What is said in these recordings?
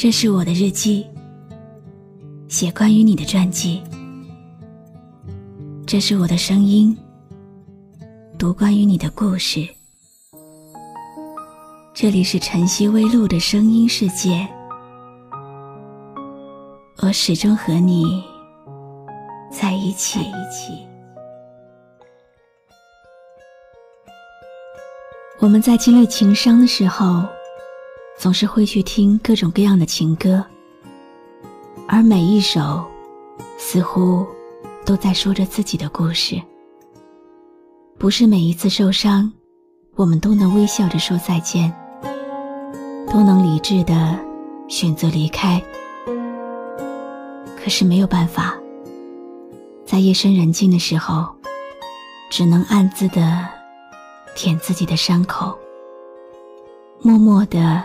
这是我的日记，写关于你的传记。这是我的声音，读关于你的故事。这里是晨曦微露的声音世界，我始终和你在一起。我们在经历情伤的时候。总是会去听各种各样的情歌，而每一首似乎都在说着自己的故事。不是每一次受伤，我们都能微笑着说再见，都能理智的选择离开。可是没有办法，在夜深人静的时候，只能暗自的舔自己的伤口，默默的。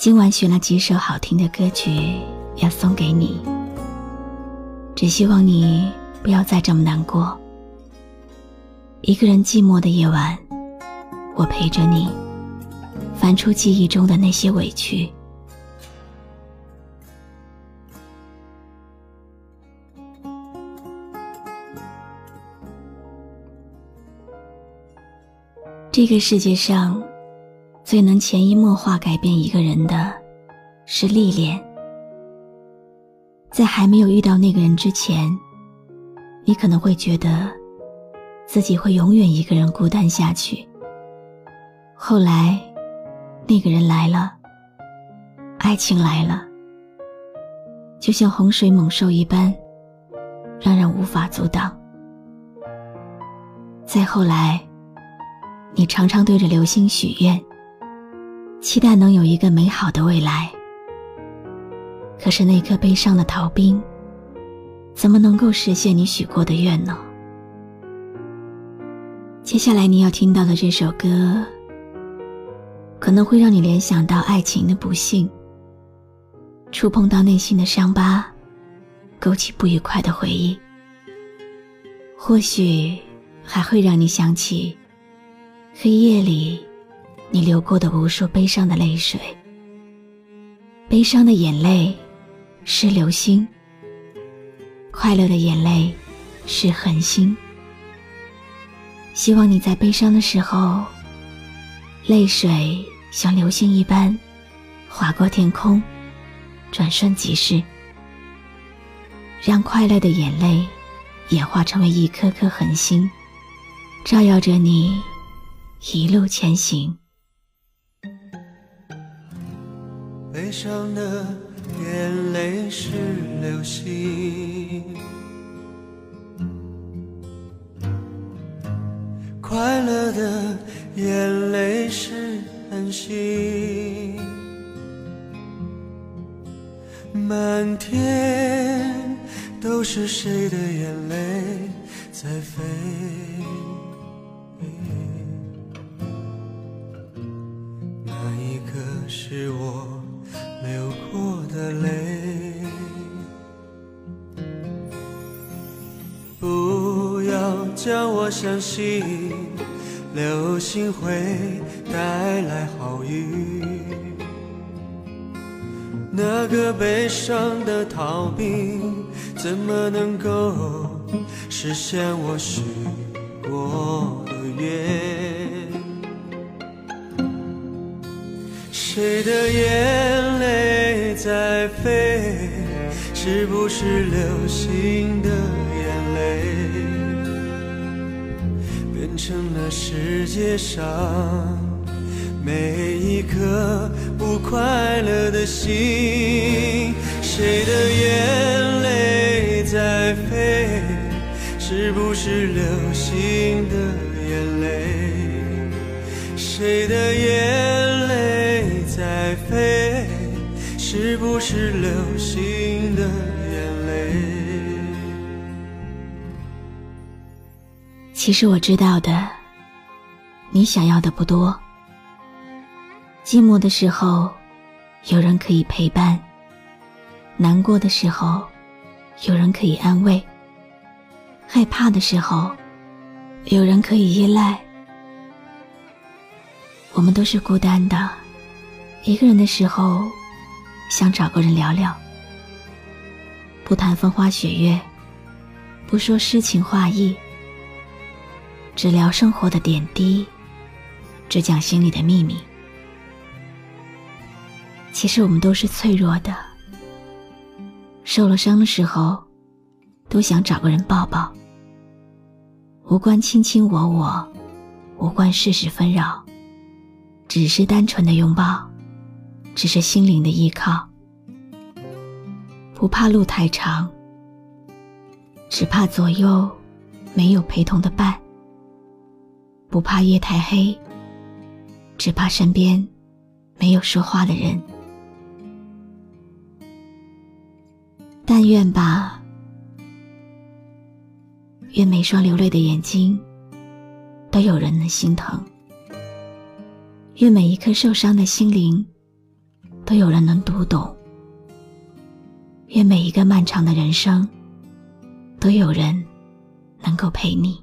今晚选了几首好听的歌曲要送给你，只希望你不要再这么难过。一个人寂寞的夜晚，我陪着你，翻出记忆中的那些委屈。这个世界上。最能潜移默化改变一个人的，是历练。在还没有遇到那个人之前，你可能会觉得自己会永远一个人孤单下去。后来，那个人来了，爱情来了，就像洪水猛兽一般，让人无法阻挡。再后来，你常常对着流星许愿。期待能有一个美好的未来。可是那颗悲伤的逃兵，怎么能够实现你许过的愿呢？接下来你要听到的这首歌，可能会让你联想到爱情的不幸，触碰到内心的伤疤，勾起不愉快的回忆。或许还会让你想起黑夜里。你流过的无数悲伤的泪水，悲伤的眼泪是流星，快乐的眼泪是恒星。希望你在悲伤的时候，泪水像流星一般划过天空，转瞬即逝，让快乐的眼泪演化成为一颗颗恒星，照耀着你一路前行。悲伤的眼泪是流星，快乐的眼泪是恒星，满天都是谁的眼泪在飞？那一刻是我。的泪，不要叫我相信流星会带来好运。那个悲伤的逃兵，怎么能够实现我许过的愿？谁的眼是不是流星的眼泪？变成了世界上每一颗不快乐的心。谁的眼泪在飞？是不是流星的眼泪？谁的眼泪在飞？是不是流其实我知道的，你想要的不多。寂寞的时候，有人可以陪伴；难过的时候，有人可以安慰；害怕的时候，有人可以依赖。我们都是孤单的，一个人的时候，想找个人聊聊，不谈风花雪月，不说诗情画意，只聊生活的点滴，只讲心里的秘密。其实我们都是脆弱的，受了伤的时候，都想找个人抱抱，无关卿卿我我，无关世事纷扰。只是单纯的拥抱，只是心灵的依靠，不怕路太长，只怕左右没有陪同的伴；不怕夜太黑，只怕身边没有说话的人。但愿吧，愿每双流泪的眼睛都有人能心疼。愿每一颗受伤的心灵，都有人能读懂。愿每一个漫长的人生，都有人能够陪你。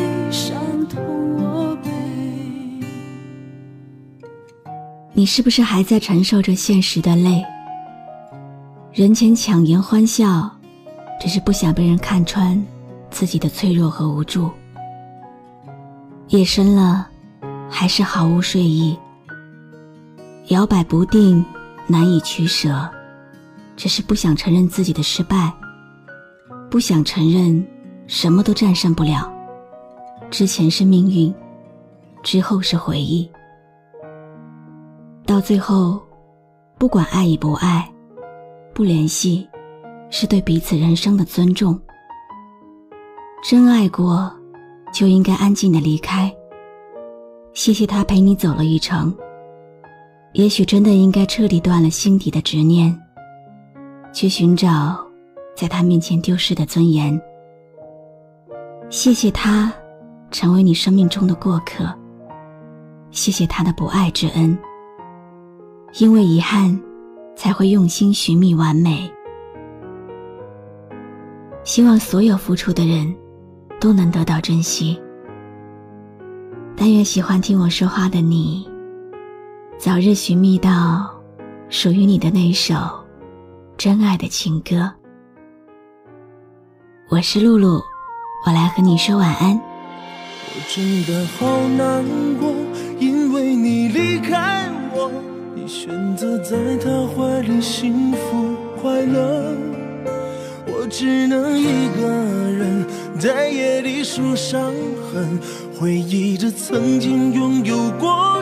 你是不是还在承受着现实的累？人前强颜欢笑，只是不想被人看穿自己的脆弱和无助。夜深了，还是毫无睡意，摇摆不定，难以取舍，只是不想承认自己的失败，不想承认什么都战胜不了。之前是命运，之后是回忆，到最后，不管爱与不爱，不联系，是对彼此人生的尊重。真爱过。就应该安静的离开。谢谢他陪你走了一程。也许真的应该彻底断了心底的执念，去寻找在他面前丢失的尊严。谢谢他，成为你生命中的过客。谢谢他的不爱之恩。因为遗憾，才会用心寻觅完美。希望所有付出的人。都能得到珍惜。但愿喜欢听我说话的你，早日寻觅到属于你的那首真爱的情歌。我是露露，我来和你说晚安。我真的好难过，因为你离开我，你选择在他怀里幸福快乐。我只能一个人在夜里数伤痕，回忆着曾经拥有过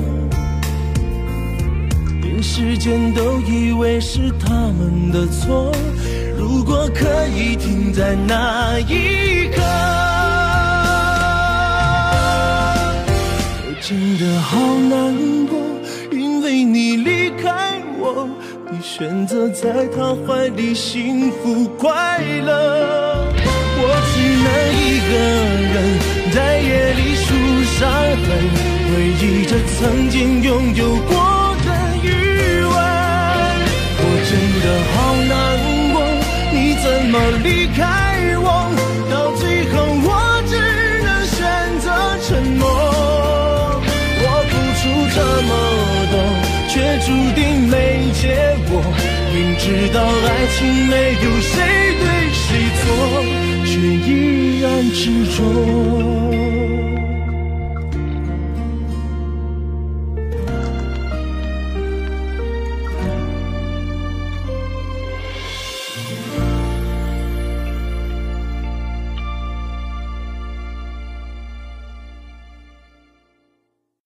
时间都以为是他们的错，如果可以停在那一刻，我真的好难过，因为你离开我。你选择在他怀里幸福快乐，我只能一个人在夜里数伤痕，回忆着曾经拥有过离开我？到最后我只能选择沉默。我付出这么多。却注定没结果。明知道爱情没有谁对谁错，却依然执着。